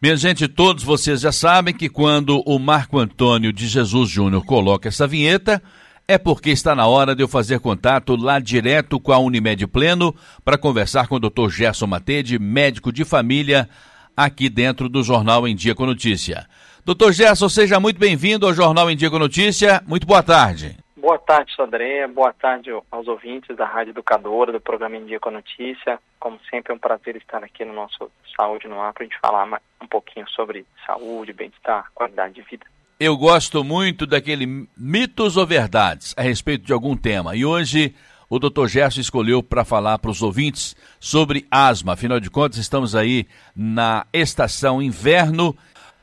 Minha gente, todos vocês já sabem que quando o Marco Antônio de Jesus Júnior coloca essa vinheta, é porque está na hora de eu fazer contato lá direto com a Unimed Pleno para conversar com o Dr. Gerson Matede, médico de família, aqui dentro do Jornal em Dia com Notícia. Doutor Gerson, seja muito bem-vindo ao Jornal em Dia com Notícia. Muito boa tarde. Boa tarde, Sodré. Boa tarde aos ouvintes da Rádio Educadora, do programa Em Dia com Notícia. Como sempre, é um prazer estar aqui no nosso Saúde no Ar para a gente falar um pouquinho sobre saúde, bem-estar, qualidade de vida. Eu gosto muito daquele mitos ou verdades a respeito de algum tema. E hoje o Dr. Gerson escolheu para falar para os ouvintes sobre asma. Afinal de contas, estamos aí na estação inverno.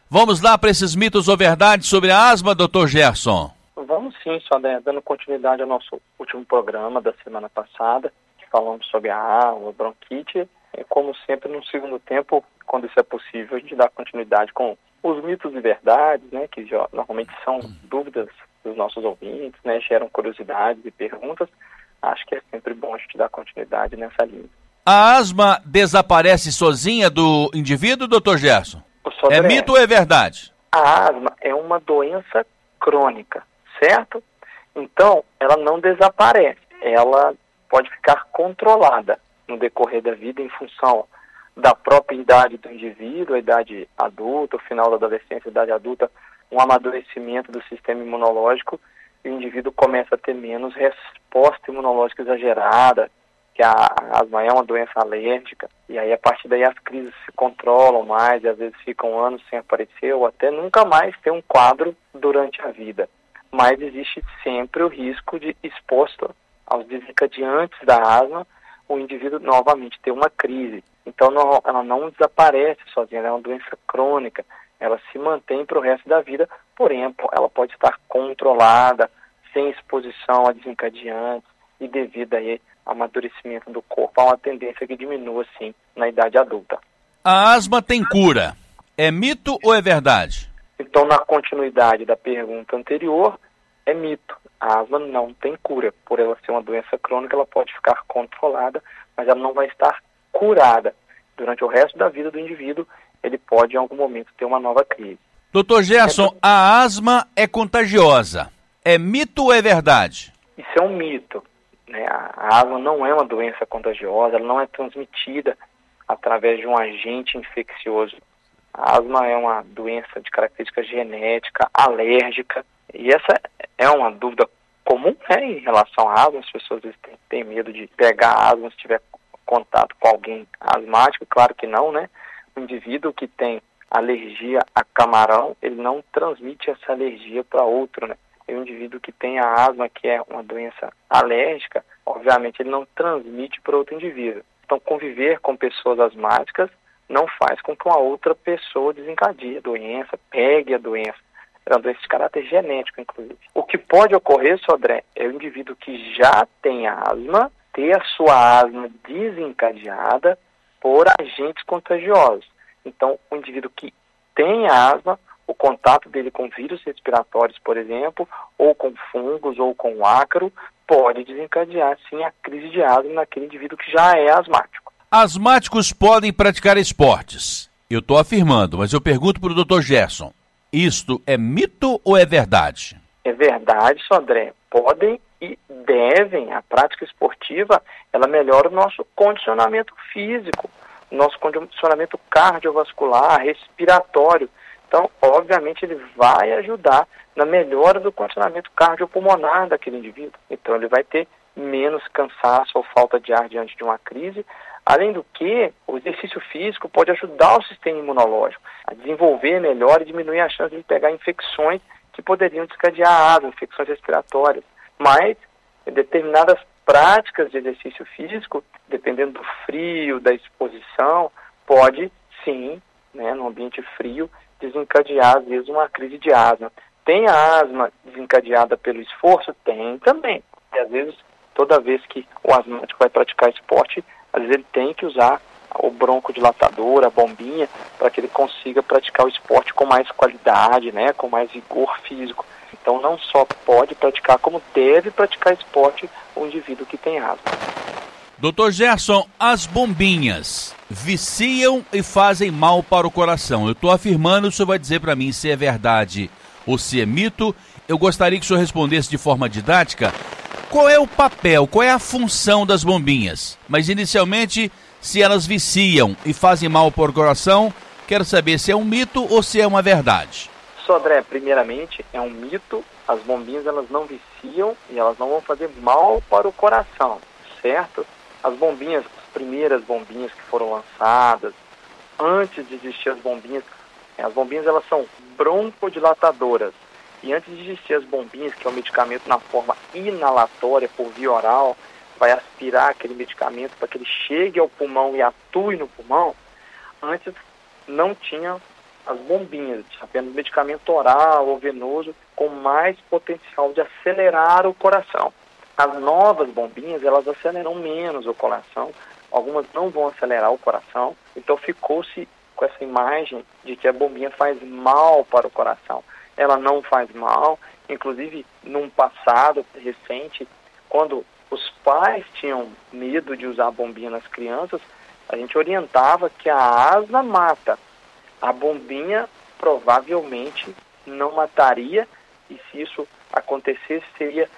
Vamos lá para esses mitos ou verdades sobre a asma, Dr. Gerson. Vamos sim, só dando continuidade ao nosso último programa da semana passada, que falamos sobre a asma, bronquite. E, como sempre, no segundo tempo, quando isso é possível, a gente dá continuidade com os mitos e verdades, né, que normalmente são dúvidas dos nossos ouvintes, né, geram curiosidades e perguntas. Acho que é sempre bom a gente dar continuidade nessa linha. A asma desaparece sozinha do indivíduo, doutor Gerson? É mito ou é verdade? A asma é uma doença crônica certo? Então, ela não desaparece, ela pode ficar controlada no decorrer da vida em função da própria idade do indivíduo, a idade adulta, o final da adolescência, a idade adulta, um amadurecimento do sistema imunológico, e o indivíduo começa a ter menos resposta imunológica exagerada, que a asma é uma doença alérgica, e aí a partir daí as crises se controlam mais, e às vezes ficam anos sem aparecer, ou até nunca mais ter um quadro durante a vida mas existe sempre o risco de, exposto aos desencadeantes da asma, o indivíduo novamente ter uma crise. Então, não, ela não desaparece sozinha, ela é uma doença crônica, ela se mantém para o resto da vida, porém, ela pode estar controlada, sem exposição a desencadeantes e devido aí ao amadurecimento do corpo, há uma tendência que diminua, sim, na idade adulta. A asma tem cura. É mito ou é verdade? Então, na continuidade da pergunta anterior, é mito. A asma não tem cura. Por ela ser uma doença crônica, ela pode ficar controlada, mas ela não vai estar curada. Durante o resto da vida do indivíduo, ele pode em algum momento ter uma nova crise. Doutor Gerson, é... a asma é contagiosa. É mito ou é verdade? Isso é um mito. Né? A asma não é uma doença contagiosa, ela não é transmitida através de um agente infeccioso. A asma é uma doença de característica genética, alérgica, e essa é uma dúvida comum né, em relação à asma. As pessoas têm, têm medo de pegar asma se tiver contato com alguém asmático. Claro que não, né? O indivíduo que tem alergia a camarão, ele não transmite essa alergia para outro, né? E o indivíduo que tem a asma, que é uma doença alérgica, obviamente ele não transmite para outro indivíduo. Então, conviver com pessoas asmáticas não faz com que uma outra pessoa desencadie a doença, pegue a doença. É uma doença de caráter genético, inclusive. O que pode ocorrer, Sodré, é o indivíduo que já tem asma ter a sua asma desencadeada por agentes contagiosos. Então, o indivíduo que tem asma, o contato dele com vírus respiratórios, por exemplo, ou com fungos ou com ácaro, pode desencadear, sim, a crise de asma naquele indivíduo que já é asmático. Asmáticos podem praticar esportes. Eu estou afirmando, mas eu pergunto para o Dr. Gerson: isto é mito ou é verdade? É verdade, Sandré. Podem e devem. A prática esportiva ela melhora o nosso condicionamento físico, nosso condicionamento cardiovascular, respiratório. Então, obviamente, ele vai ajudar na melhora do condicionamento cardiopulmonar daquele indivíduo. Então, ele vai ter menos cansaço ou falta de ar diante de uma crise, Além do que, o exercício físico pode ajudar o sistema imunológico a desenvolver melhor e diminuir a chance de pegar infecções que poderiam descadear asma, infecções respiratórias. Mas determinadas práticas de exercício físico, dependendo do frio, da exposição, pode sim, né, no ambiente frio, desencadear às vezes uma crise de asma. Tem a asma desencadeada pelo esforço? Tem também. E às vezes, toda vez que o asmático vai praticar esporte, às vezes ele tem que usar o broncodilatador, a bombinha, para que ele consiga praticar o esporte com mais qualidade, né, com mais vigor físico. Então não só pode praticar, como deve praticar esporte o indivíduo que tem asma. Doutor Gerson, as bombinhas viciam e fazem mal para o coração. Eu estou afirmando, o senhor vai dizer para mim se é verdade ou se é mito. Eu gostaria que o senhor respondesse de forma didática qual é o papel, qual é a função das bombinhas. Mas inicialmente, se elas viciam e fazem mal para o coração, quero saber se é um mito ou se é uma verdade. Sodré, primeiramente, é um mito. As bombinhas elas não viciam e elas não vão fazer mal para o coração, certo? As bombinhas, as primeiras bombinhas que foram lançadas, antes de existir as bombinhas, as bombinhas elas são broncodilatadoras. E antes de existir as bombinhas, que é um medicamento na forma inalatória por via oral, vai aspirar aquele medicamento para que ele chegue ao pulmão e atue no pulmão, antes não tinha as bombinhas, apenas medicamento oral ou venoso com mais potencial de acelerar o coração. As novas bombinhas, elas aceleram menos o coração, algumas não vão acelerar o coração, então ficou-se com essa imagem de que a bombinha faz mal para o coração. Ela não faz mal, inclusive num passado recente, quando os pais tinham medo de usar a bombinha nas crianças, a gente orientava que a asma mata, a bombinha provavelmente não mataria, e se isso acontecesse, seria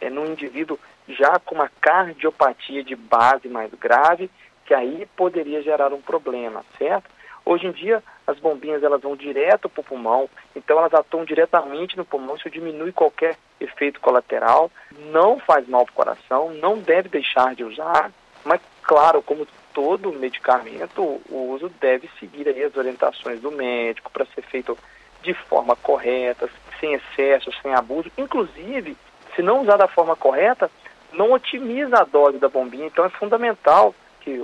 é, num indivíduo já com uma cardiopatia de base mais grave, que aí poderia gerar um problema, certo? Hoje em dia, as bombinhas elas vão direto para o pulmão, então elas atuam diretamente no pulmão, isso diminui qualquer efeito colateral, não faz mal para o coração, não deve deixar de usar, mas claro, como todo medicamento, o uso deve seguir as orientações do médico para ser feito de forma correta, sem excesso, sem abuso. Inclusive, se não usar da forma correta, não otimiza a dose da bombinha. Então é fundamental que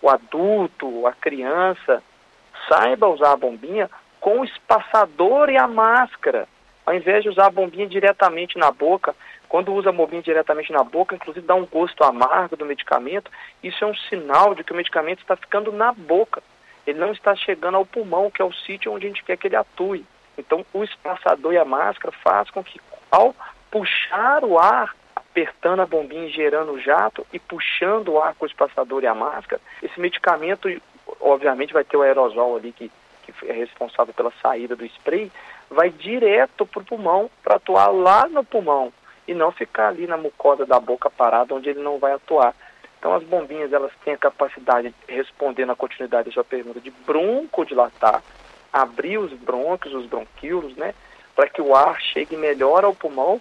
o adulto, a criança, saiba usar a bombinha com o espaçador e a máscara. Ao invés de usar a bombinha diretamente na boca, quando usa a bombinha diretamente na boca, inclusive dá um gosto amargo do medicamento, isso é um sinal de que o medicamento está ficando na boca. Ele não está chegando ao pulmão, que é o sítio onde a gente quer que ele atue. Então, o espaçador e a máscara faz com que, ao puxar o ar, apertando a bombinha e gerando o jato e puxando o ar com o espaçador e a máscara, esse medicamento, obviamente, vai ter o aerosol ali que, que é responsável pela saída do spray, vai direto para o pulmão para atuar lá no pulmão e não ficar ali na mucosa da boca parada onde ele não vai atuar. Então as bombinhas elas têm a capacidade de responder na continuidade da sua pergunta de broncodilatar, abrir os brônquios, os bronquíolos, né, para que o ar chegue melhor ao pulmão.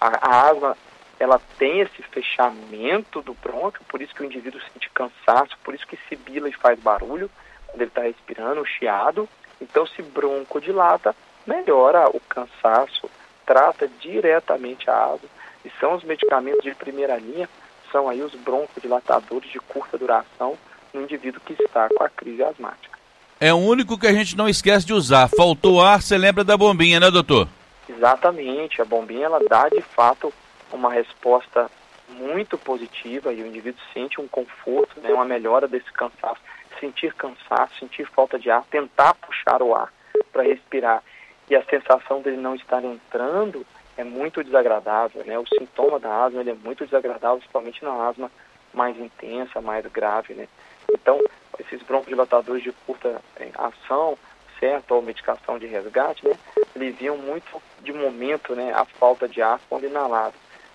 A, a asma ela tem esse fechamento do brônquio, por isso que o indivíduo sente cansaço, por isso que sibila e faz barulho quando ele está respirando, o chiado. Então se broncodilata, melhora o cansaço, trata diretamente a asma e são os medicamentos de primeira linha, são aí os broncodilatadores de curta duração no indivíduo que está com a crise asmática. É o único que a gente não esquece de usar. Faltou ar, você lembra da bombinha, né, doutor? Exatamente. A bombinha ela dá de fato uma resposta muito positiva e o indivíduo sente um conforto, né, uma melhora desse cansaço. Sentir cansaço, sentir falta de ar, tentar puxar o ar para respirar e a sensação dele não estar entrando é muito desagradável, né? O sintoma da asma ele é muito desagradável, principalmente na asma mais intensa, mais grave, né? Então, esses broncodilatadores de curta é, ação, certo, ou medicação de resgate, né? Aliviam muito de momento, né, a falta de ar quando inalado.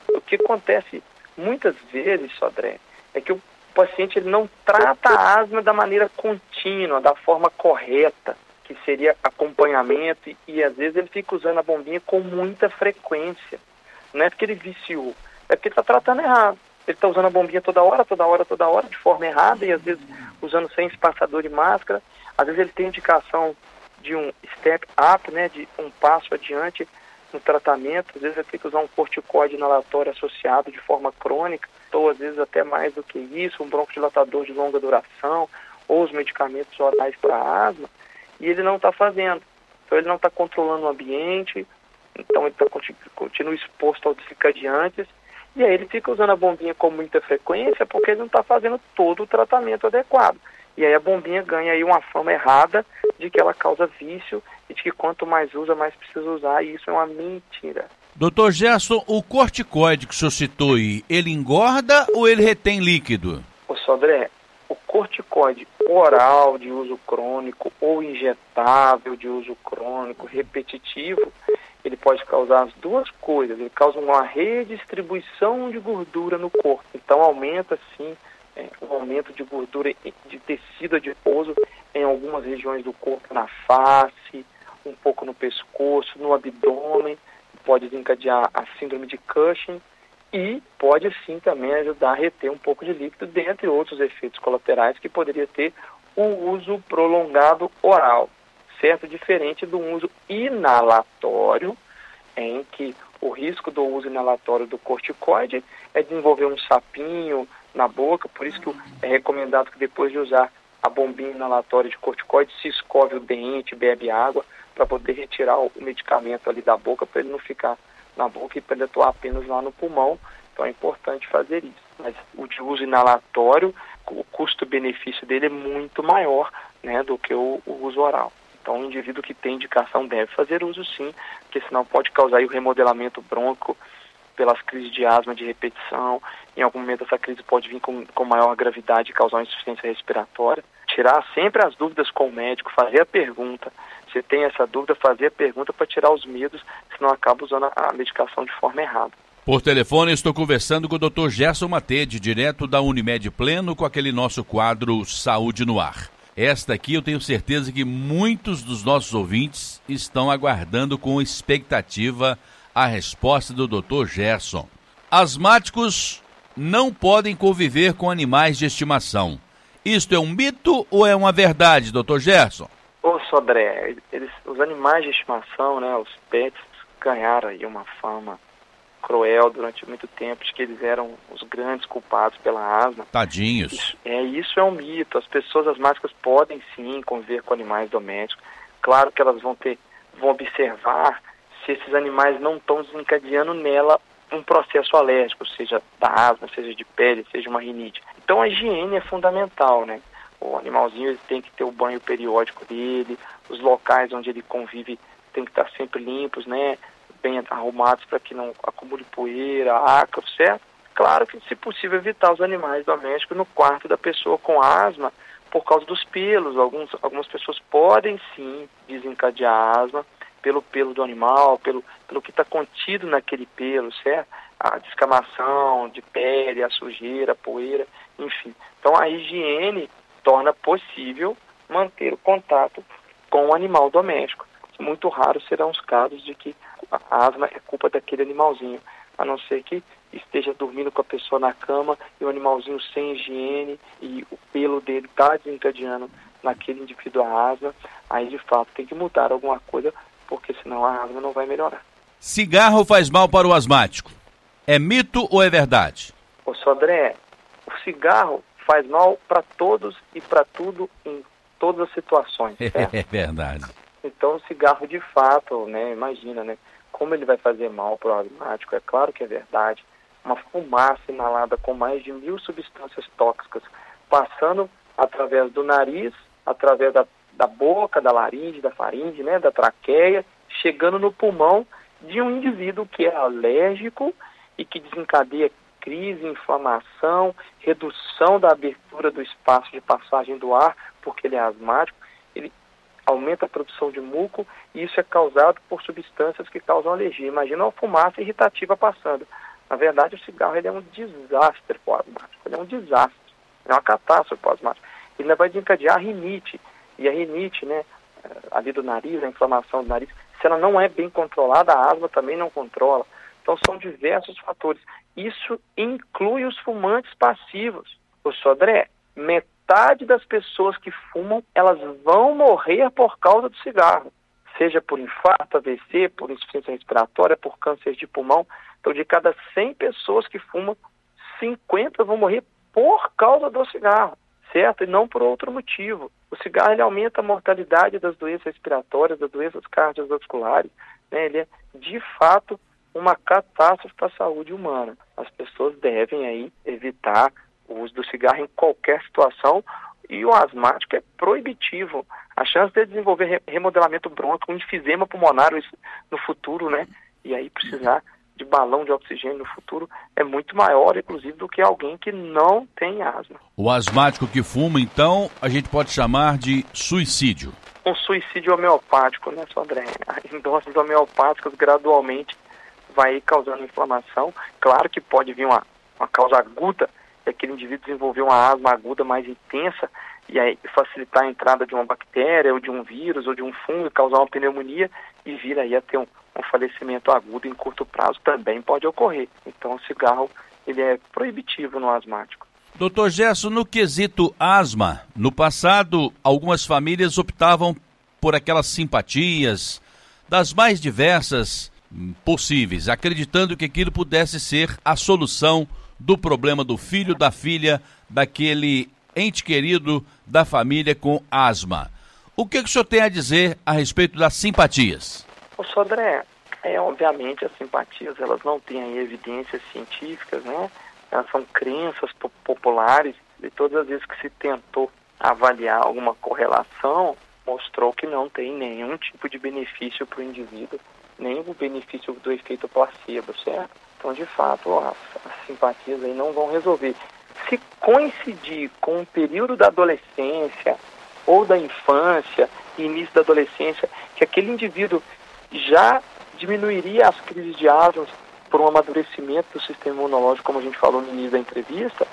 O que acontece muitas vezes, Sodré, é que o paciente ele não trata a asma da maneira contínua, da forma correta que seria acompanhamento, e, e às vezes ele fica usando a bombinha com muita frequência. Não é porque ele viciou, é porque está tratando errado. Ele está usando a bombinha toda hora, toda hora, toda hora, de forma errada, e às vezes usando sem espaçador de máscara. Às vezes ele tem indicação de um step up, né, de um passo adiante no tratamento. Às vezes ele tem que usar um corticoide inalatório associado de forma crônica, ou às vezes até mais do que isso, um broncodilatador de longa duração, ou os medicamentos orais para asma e ele não está fazendo. Então ele não está controlando o ambiente, então ele tá, continua exposto aos desencadeantes, e aí ele fica usando a bombinha com muita frequência porque ele não está fazendo todo o tratamento adequado. E aí a bombinha ganha aí uma fama errada de que ela causa vício e de que quanto mais usa, mais precisa usar, e isso é uma mentira. Doutor Gerson, o corticoide que o senhor citou aí, ele engorda ou ele retém líquido? O Sodré, o corticoide oral de uso crônico ou injetável de uso crônico repetitivo, ele pode causar as duas coisas. Ele causa uma redistribuição de gordura no corpo. Então aumenta sim é, o aumento de gordura de tecido adiposo em algumas regiões do corpo, na face, um pouco no pescoço, no abdômen, pode desencadear a síndrome de Cushing e pode sim também ajudar a reter um pouco de líquido, dentre outros efeitos colaterais que poderia ter o uso prolongado oral, certo? Diferente do uso inalatório, em que o risco do uso inalatório do corticoide é desenvolver um sapinho na boca, por isso que é recomendado que depois de usar a bombinha inalatória de corticoide se escove o dente, bebe água, para poder retirar o medicamento ali da boca, para ele não ficar na boca e para ele atuar apenas lá no pulmão. Então é importante fazer isso. Mas o de uso inalatório, o custo-benefício dele é muito maior né, do que o, o uso oral. Então, o indivíduo que tem indicação deve fazer uso sim, porque senão pode causar o remodelamento bronco pelas crises de asma de repetição. Em algum momento, essa crise pode vir com, com maior gravidade e causar uma insuficiência respiratória. Tirar sempre as dúvidas com o médico, fazer a pergunta. Se tem essa dúvida, fazer a pergunta para tirar os medos, senão acaba usando a medicação de forma errada. Por telefone, estou conversando com o Dr. Gerson Matede, direto da Unimed Pleno, com aquele nosso quadro Saúde no Ar. Esta aqui eu tenho certeza que muitos dos nossos ouvintes estão aguardando com expectativa a resposta do Dr. Gerson. Asmáticos não podem conviver com animais de estimação. Isto é um mito ou é uma verdade, Dr. Gerson? Sodré, eles, os animais de estimação, né, os pets, ganharam aí uma fama cruel durante muito tempo, de que eles eram os grandes culpados pela asma. Tadinhos. Isso, é, isso é um mito. As pessoas asmáticas podem sim conviver com animais domésticos. Claro que elas vão ter, vão observar se esses animais não estão desencadeando nela um processo alérgico, seja da asma, seja de pele, seja uma rinite. Então a higiene é fundamental, né? O animalzinho ele tem que ter o banho periódico dele, os locais onde ele convive tem que estar sempre limpos, né? bem arrumados para que não acumule poeira, ácaro, certo? Claro que, se possível, evitar os animais domésticos no quarto da pessoa com asma por causa dos pelos. Alguns, algumas pessoas podem sim desencadear asma pelo pelo do animal, pelo, pelo que está contido naquele pelo, certo? A descamação de pele, a sujeira, a poeira, enfim. Então a higiene torna possível manter o contato com o animal doméstico. Muito raros serão os casos de que a asma é culpa daquele animalzinho, a não ser que esteja dormindo com a pessoa na cama e o animalzinho sem higiene e o pelo dele está desencadeando naquele indivíduo a asma, aí de fato tem que mudar alguma coisa, porque senão a asma não vai melhorar. Cigarro faz mal para o asmático. É mito ou é verdade? Ô Sodré, o cigarro faz mal para todos e para tudo em todas as situações. Certo? É verdade. Então o cigarro de fato, né, imagina, né, como ele vai fazer mal para o asmático, é claro que é verdade. Uma fumaça inalada com mais de mil substâncias tóxicas, passando através do nariz, através da, da boca, da laringe, da faringe, né, da traqueia, chegando no pulmão de um indivíduo que é alérgico e que desencadeia crise, inflamação, redução da abertura do espaço de passagem do ar, porque ele é asmático, ele aumenta a produção de muco e isso é causado por substâncias que causam alergia. Imagina uma fumaça irritativa passando. Na verdade, o cigarro ele é um desastre pós-asmático, ele é um desastre, é uma catástrofe pós-asmática. Ele vai desencadear a rinite, e a rinite, né, eh, ali do nariz, a inflamação do nariz, se ela não é bem controlada, a asma também não controla. Então são diversos fatores. Isso inclui os fumantes passivos. O Sodré, metade das pessoas que fumam, elas vão morrer por causa do cigarro. Seja por infarto, AVC, por insuficiência respiratória, por câncer de pulmão. Então, de cada 100 pessoas que fumam, 50 vão morrer por causa do cigarro, certo? E não por outro motivo. O cigarro ele aumenta a mortalidade das doenças respiratórias, das doenças cardiovasculares. Né? Ele é, de fato, uma catástrofe para a saúde humana. As pessoas devem aí evitar o uso do cigarro em qualquer situação e o asmático é proibitivo. A chance de desenvolver remodelamento bronco, um enfisema pulmonar no futuro, né? E aí precisar de balão de oxigênio no futuro é muito maior, inclusive, do que alguém que não tem asma. O asmático que fuma, então, a gente pode chamar de suicídio. Um suicídio homeopático, né, Sandré? Em doses homeopáticas, gradualmente, vai causando inflamação. Claro que pode vir uma, uma causa aguda, e aquele indivíduo desenvolver uma asma aguda mais intensa, e aí facilitar a entrada de uma bactéria, ou de um vírus, ou de um fungo, causar uma pneumonia, e vir aí a ter um, um falecimento agudo em curto prazo também pode ocorrer. Então o cigarro ele é proibitivo no asmático. Doutor Gerson, no quesito asma, no passado algumas famílias optavam por aquelas simpatias das mais diversas possíveis, acreditando que aquilo pudesse ser a solução do problema do filho, da filha, daquele ente querido da família com asma. O que, que o senhor tem a dizer a respeito das simpatias? O Sodré, é, obviamente as simpatias elas não têm evidências científicas, né? Elas são crenças populares e todas as vezes que se tentou avaliar alguma correlação, mostrou que não tem nenhum tipo de benefício para o indivíduo, nem o benefício do efeito placebo, certo? Então, de fato, as, as simpatias aí não vão resolver. Se coincidir com o período da adolescência ou da infância, início da adolescência, que aquele indivíduo já diminuiria as crises de asma por um amadurecimento do sistema imunológico, como a gente falou no início da entrevista,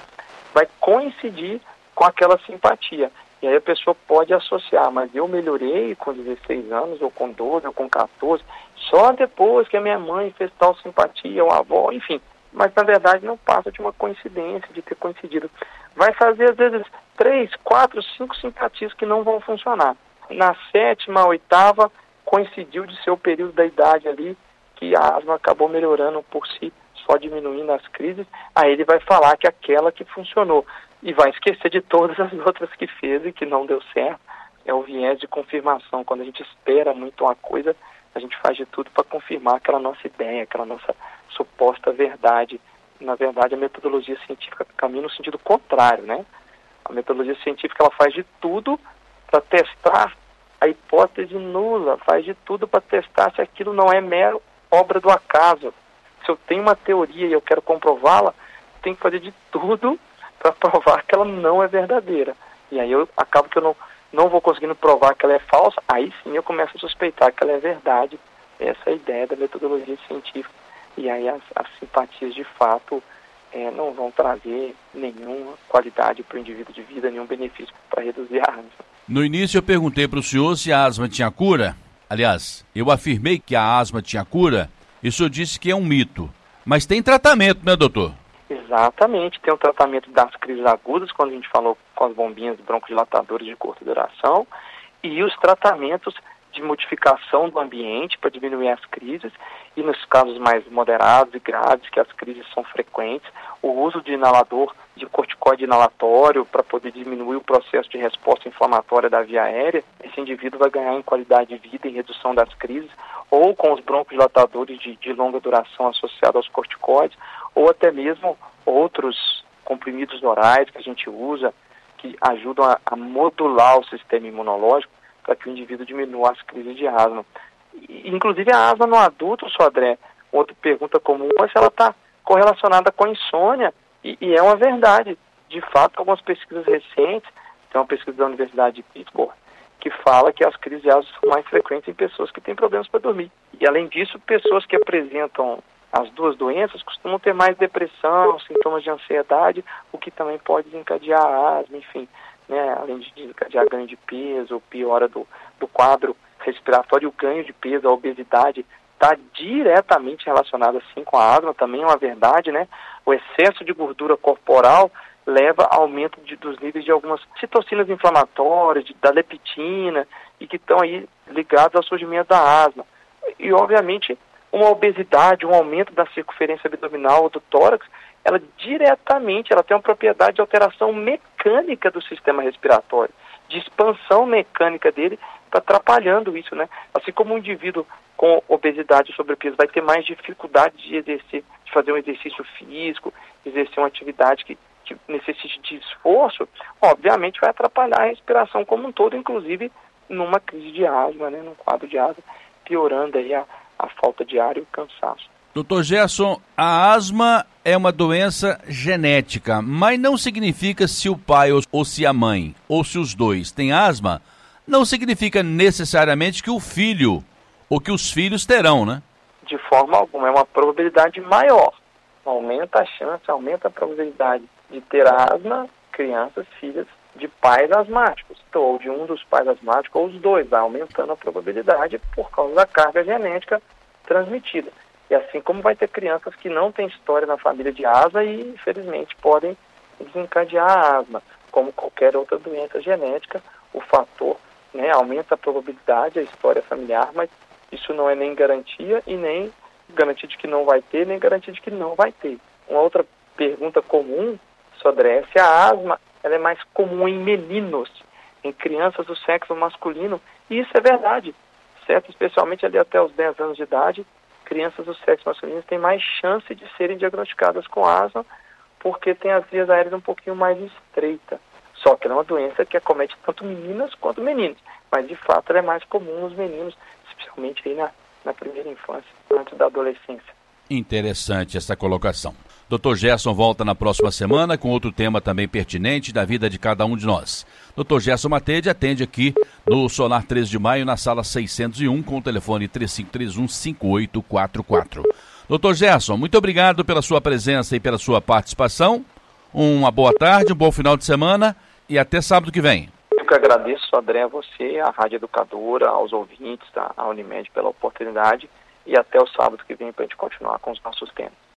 vai coincidir com aquela simpatia. E aí a pessoa pode associar, mas eu melhorei com 16 anos, ou com 12, ou com 14, só depois que a minha mãe fez tal simpatia, ou avó, enfim. Mas na verdade não passa de uma coincidência, de ter coincidido. Vai fazer às vezes três, quatro, cinco simpatias que não vão funcionar. Na sétima, oitava, coincidiu de ser o período da idade ali que a asma acabou melhorando por si, só diminuindo as crises, aí ele vai falar que aquela que funcionou e vai esquecer de todas as outras que fez e que não deu certo. É o viés de confirmação. Quando a gente espera muito uma coisa, a gente faz de tudo para confirmar aquela nossa ideia, aquela nossa suposta verdade. Na verdade, a metodologia científica caminha no sentido contrário, né? A metodologia científica ela faz de tudo para testar a hipótese nula, faz de tudo para testar se aquilo não é mero obra do acaso. Se eu tenho uma teoria e eu quero comprová-la, tenho que fazer de tudo para provar que ela não é verdadeira. E aí eu acabo que eu não, não vou conseguindo provar que ela é falsa, aí sim eu começo a suspeitar que ela é verdade. Essa é a ideia da metodologia científica. E aí as, as simpatias de fato é, não vão trazer nenhuma qualidade para o indivíduo de vida, nenhum benefício para reduzir a asma. No início eu perguntei para o senhor se a asma tinha cura. Aliás, eu afirmei que a asma tinha cura e o senhor disse que é um mito. Mas tem tratamento, né, doutor? Exatamente, tem o tratamento das crises agudas, quando a gente falou com as bombinhas broncodilatadores de curta duração, e os tratamentos de modificação do ambiente para diminuir as crises e nos casos mais moderados e graves, que as crises são frequentes, o uso de inalador de corticoide inalatório para poder diminuir o processo de resposta inflamatória da via aérea, esse indivíduo vai ganhar em qualidade de vida e redução das crises, ou com os broncodilatadores de, de longa duração associados aos corticoides, ou até mesmo outros comprimidos orais que a gente usa, que ajudam a, a modular o sistema imunológico para que o indivíduo diminua as crises de asma. Inclusive a asma no adulto, Sodré, outra pergunta comum é se ela está correlacionada com a insônia, e, e, é uma verdade. De fato, algumas pesquisas recentes, tem uma pesquisa da Universidade de Pittsburgh, que fala que as crises de asma são mais frequentes em pessoas que têm problemas para dormir. E além disso, pessoas que apresentam as duas doenças costumam ter mais depressão, sintomas de ansiedade, o que também pode desencadear a asma, enfim, né, além de desencadear ganho de peso, piora do, do quadro respiratório, o ganho de peso, a obesidade está diretamente relacionado assim com a asma, também é uma verdade, né? O excesso de gordura corporal leva ao aumento de, dos níveis de algumas citocinas inflamatórias, de, da leptina, e que estão aí ligados ao surgimento da asma. E, obviamente, uma obesidade, um aumento da circunferência abdominal ou do tórax, ela diretamente ela tem uma propriedade de alteração mecânica do sistema respiratório, de expansão mecânica dele, está atrapalhando isso, né? Assim como um indivíduo com obesidade e sobrepeso vai ter mais dificuldade de exercer, de fazer um exercício físico, exercer uma atividade que, que necessite de esforço, obviamente vai atrapalhar a respiração como um todo, inclusive numa crise de asma, né? Num quadro de asma, piorando aí a, a falta de ar e o cansaço. Doutor Gerson, a asma é uma doença genética, mas não significa se o pai ou se a mãe, ou se os dois têm asma, não significa necessariamente que o filho ou que os filhos terão, né? De forma alguma, é uma probabilidade maior. Aumenta a chance, aumenta a probabilidade de ter asma crianças, filhas de pais asmáticos, ou de um dos pais asmáticos, ou os dois, vai aumentando a probabilidade por causa da carga genética transmitida. E assim como vai ter crianças que não têm história na família de asma e, infelizmente, podem desencadear a asma, como qualquer outra doença genética, o fator né, aumenta a probabilidade, a história familiar, mas isso não é nem garantia e nem garantia de que não vai ter, nem garantia de que não vai ter. Uma outra pergunta comum, é se a asma ela é mais comum em meninos, em crianças do sexo masculino, e isso é verdade, certo? Especialmente ali até os 10 anos de idade, crianças do sexo masculino têm mais chance de serem diagnosticadas com asma, porque tem as vias aéreas um pouquinho mais estreitas. Só que ela é uma doença que acomete tanto meninas quanto meninos, mas de fato ela é mais comum nos meninos, especialmente aí na, na primeira infância, antes da adolescência. Interessante essa colocação. Dr. Gerson volta na próxima semana com outro tema também pertinente da vida de cada um de nós. Dr. Gerson Matede atende aqui no Solar 13 de Maio, na sala 601, com o telefone 3531-5844. Dr. Gerson, muito obrigado pela sua presença e pela sua participação. Uma boa tarde, um bom final de semana e até sábado que vem. Eu que agradeço, André, a você, a Rádio Educadora, aos ouvintes da Unimed pela oportunidade e até o sábado que vem para a gente continuar com os nossos temas.